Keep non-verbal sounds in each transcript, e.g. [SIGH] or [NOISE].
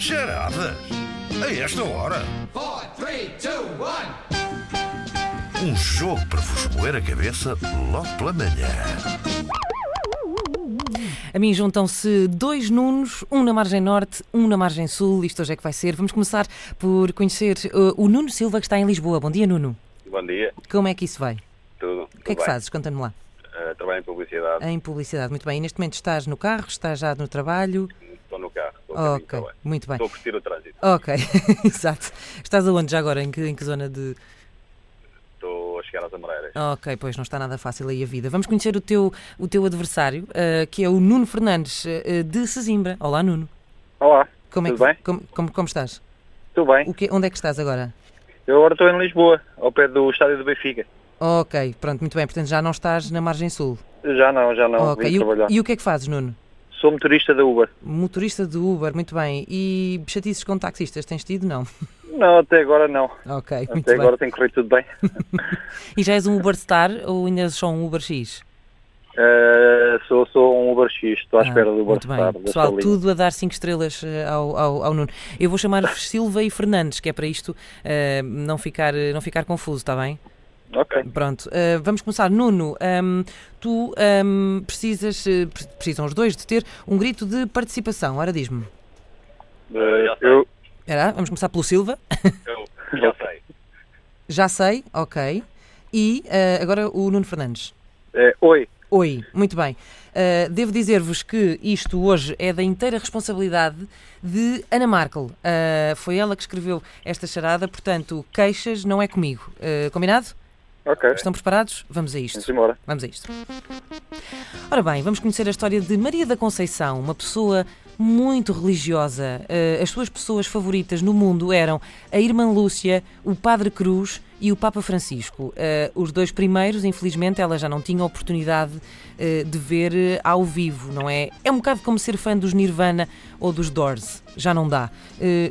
Charadas? A esta hora? four, three, two, one. Um jogo para vos moer a cabeça logo pela manhã. A mim juntam-se dois Nunos, um na margem norte, um na margem sul. Isto hoje é que vai ser. Vamos começar por conhecer uh, o Nuno Silva, que está em Lisboa. Bom dia, Nuno. Bom dia, Como é que isso vai? tudo. O que é que fazes? Conta-me lá. Uh, trabalho em publicidade, Em publicidade, muito bem. E neste momento estás no carro, estás já no trabalho. estou estou a Ok, muito bem. Estou a curtir o trânsito. Ok, [LAUGHS] exato. Estás aonde já agora? Em que, em que zona de. Estou a chegar às Amoreiras. Ok, pois não está nada fácil aí a vida. Vamos conhecer o teu, o teu adversário, uh, que é o Nuno Fernandes, uh, de Sesimbra. Olá, Nuno. Olá, Como é Tudo que, bem? Como, como, como estás? tudo bem? O quê? Onde é que estás agora? Eu agora estou em Lisboa, ao pé do estádio do Benfica. Ok, pronto, muito bem. Portanto, já não estás na margem sul. Já não, já não, ok, e, o- trabalhar. e o que é que fazes, Nuno? Sou motorista da Uber. Motorista de Uber, muito bem. E chatices com taxistas, tens tido? Não. Não, até agora não. Ok, muito Até bem. agora tem corrido tudo bem. [LAUGHS] E já és um Uber Star ou ainda és só um Uber X? Uh, sou, sou um Uber X, estou à Ah, espera do Uber Muito bem. Star. da Pessoal, tudo a dar 5 estrelas eh, ao, ao, ao Nuno. Eu vou chamar-vos Silva e Fernandes, que é para isto eh, não, ficar, não ficar confuso, está bem? Ok. Pronto, eh, vamos começar. Nuno, ehm, tu ehm, precisas, eh, pre- precisam os dois de ter um grito de participação. Ora, diz-me. Uh, eu, Era, vamos começar pelo Silva. eu [LAUGHS] já sei. Já sei, ok. E eh, agora o Nuno Fernandes. É, oi, Oi, muito bem. Uh, devo dizer-vos que isto hoje é da inteira responsabilidade de Ana Markel. Uh, foi ela que escreveu esta charada, portanto, queixas não é comigo. Uh, combinado? Ok. Estão preparados? Vamos a isto. Vamos embora. Vamos a isto. Ora bem, vamos conhecer a história de Maria da Conceição, uma pessoa muito religiosa. Uh, as suas pessoas favoritas no mundo eram a Irmã Lúcia, o Padre Cruz e o Papa Francisco. Uh, os dois primeiros, infelizmente, ela já não tinha oportunidade uh, de ver uh, ao vivo, não é? É um bocado como ser fã dos Nirvana ou dos Doors, já não dá.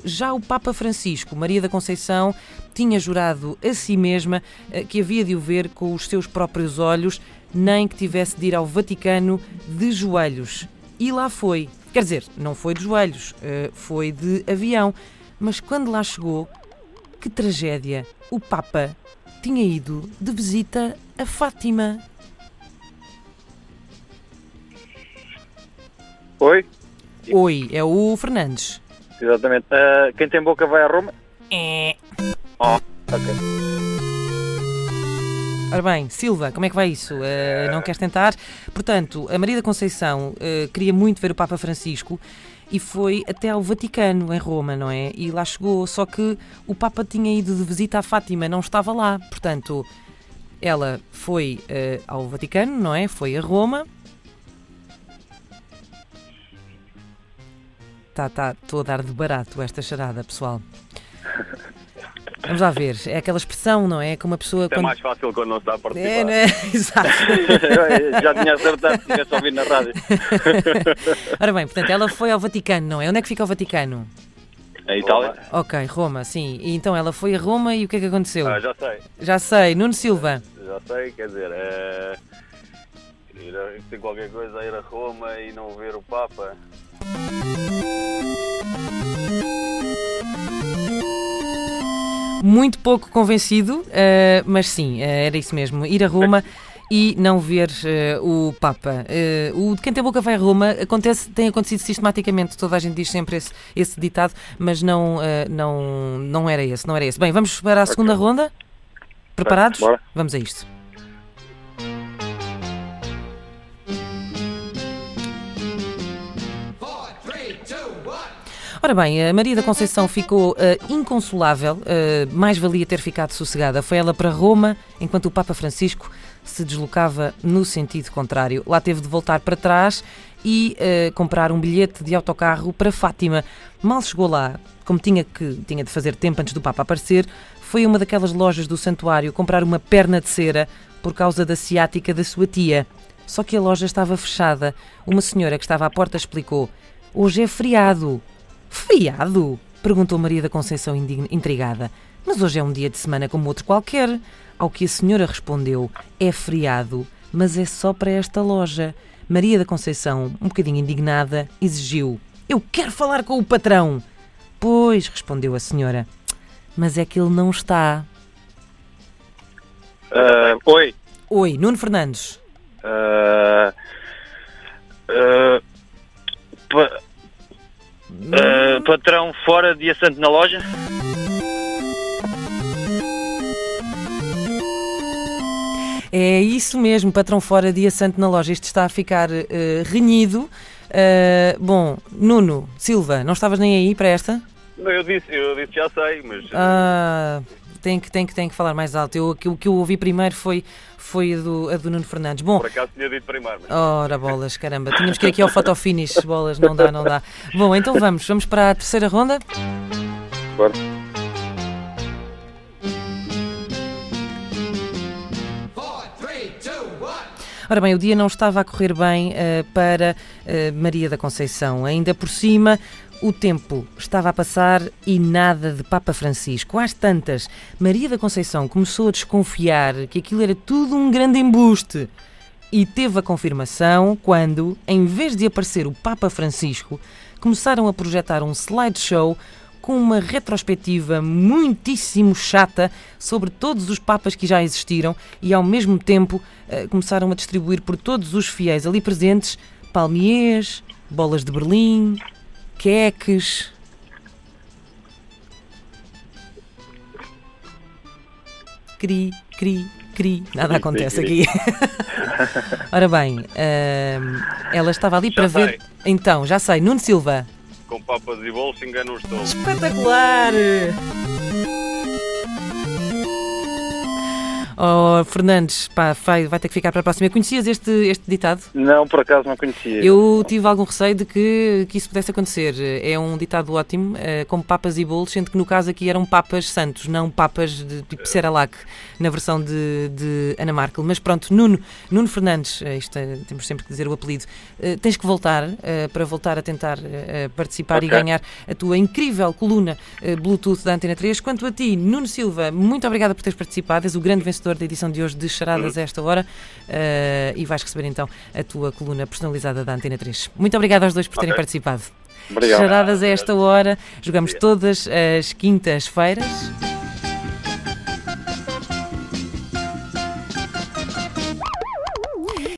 Já o Papa Francisco, Maria da Conceição, tinha jurado a si mesma que havia de o ver com os seus próprios olhos, nem que tivesse de ir ao Vaticano de joelhos. E lá foi. Quer dizer, não foi de joelhos, foi de avião. Mas quando lá chegou, que tragédia! O Papa tinha ido de visita a Fátima. Oi, Oi, é o Fernandes. exatamente. Uh, quem tem boca vai a Roma? É. Oh, ok. Ora bem, Silva, como é que vai isso? Uh, não queres tentar? Portanto, a Maria da Conceição uh, queria muito ver o Papa Francisco e foi até ao Vaticano, em Roma, não é? E lá chegou, só que o Papa tinha ido de visita à Fátima, não estava lá. Portanto, ela foi uh, ao Vaticano, não é? Foi a Roma. Tá, tá, estou a dar de barato esta charada, pessoal. [LAUGHS] Vamos lá ver, é aquela expressão, não é? Como uma pessoa. É mais fácil quando não se dá a participar. É, não é? [LAUGHS] Exato. [LAUGHS] Já tinha acertado se tivesse ouvido na rádio. [LAUGHS] Ora bem, portanto, ela foi ao Vaticano, não é? Onde é que fica o Vaticano? A Itália? Ok, Roma, sim. E então ela foi a Roma e o que é que aconteceu? Ah, já sei. Já sei, Nuno Silva. Já sei, quer dizer, é... ir a- tem qualquer coisa a ir a Roma e não ver o Papa. Muito pouco convencido, eh, mas sim, eh, era isso mesmo. Ir a Roma e não ver eh, o Papa. Eh, o de quem tem boca vai a Roma acontece, tem acontecido sistematicamente, toda a gente diz sempre esse, esse ditado, mas não, eh, não, não era esse, não era esse. Bem, vamos para a segunda ronda? Preparados? Vamos a isto. Ora bem, a Maria da Conceição ficou eh, inconsolável, eh, mais valia ter ficado sossegada. Foi ela para Roma, enquanto o Papa Francisco se deslocava no sentido contrário. Lá teve de voltar para trás e eh, comprar um bilhete de autocarro para Fátima. Mal chegou lá, como tinha, que, tinha de fazer tempo antes do Papa aparecer, foi uma daquelas lojas do santuário comprar uma perna de cera por causa da ciática da sua tia. Só que a loja estava fechada. Uma senhora que estava à porta explicou: Hoje é feriado. Feriado? Perguntou Maria da Conceição intrigada. Mas hoje é um dia de semana como outro qualquer. Ao que a senhora respondeu: É feriado, mas é só para esta loja. Maria da Conceição, um bocadinho indignada, exigiu: Eu quero falar com o patrão. Pois, respondeu a senhora. Mas é que ele não está. Ah, oi. Oi, Nuno Fernandes. Ah, ah, ah, patrão fora de assento na loja? É isso mesmo, patrão fora, dia santo na loja. Isto está a ficar eh, renhido. Eh, bom, Nuno Silva, não estavas nem aí para esta? Não, eu disse, eu disse já sei, mas. Ah, tem que, tem que, tem que falar mais alto. Eu, o que eu ouvi primeiro foi, foi a, do, a do Nuno Fernandes. Bom, Por acaso tinha dito primeiro, mas. ora bolas, caramba, tínhamos que ir aqui ao fotofinish, [LAUGHS] bolas, não dá, não dá. Bom, então vamos, vamos para a terceira ronda. Bora. Ora bem, o dia não estava a correr bem eh, para eh, Maria da Conceição. Ainda por cima, o tempo estava a passar e nada de Papa Francisco. Às tantas, Maria da Conceição começou a desconfiar que aquilo era tudo um grande embuste. E teve a confirmação quando, em vez de aparecer o Papa Francisco, começaram a projetar um slideshow com uma retrospectiva muitíssimo chata sobre todos os papas que já existiram e, ao mesmo tempo, eh, começaram a distribuir por todos os fiéis ali presentes palmiers, bolas de Berlim, queques. Cri, cri, cri. Nada acontece aqui. [LAUGHS] Ora bem, ahm, ela estava ali Já para ver. sei. Então, já sei, Nuno Silva. Com papas e bolos engano estou. Espetacular! Oh, Fernandes, pá, vai, vai ter que ficar para a próxima. Conhecias este, este ditado? Não, por acaso não conhecia. Eu tive algum receio de que, que isso pudesse acontecer. É um ditado ótimo, eh, como papas e bolos, sendo que no caso aqui eram papas santos, não papas de tipo Ceralac, na versão de, de Ana Markel. Mas pronto, Nuno, Nuno Fernandes, eh, isto, é- temos sempre que dizer o apelido, eh, tens que voltar eh, para voltar a tentar participar e Ok. ganhar a tua incrível coluna Bluetooth da Antena 3. Quanto a ti, Nuno Silva, muito obrigada por teres participado, és o grande vencedor da edição de hoje de Charadas a esta hora eh, e vais receber então a tua coluna personalizada da Antena 3. Muito obrigada aos dois por terem Ok. participado. Obrigado. Charadas a esta hora, jogamos todas as quintas-feiras.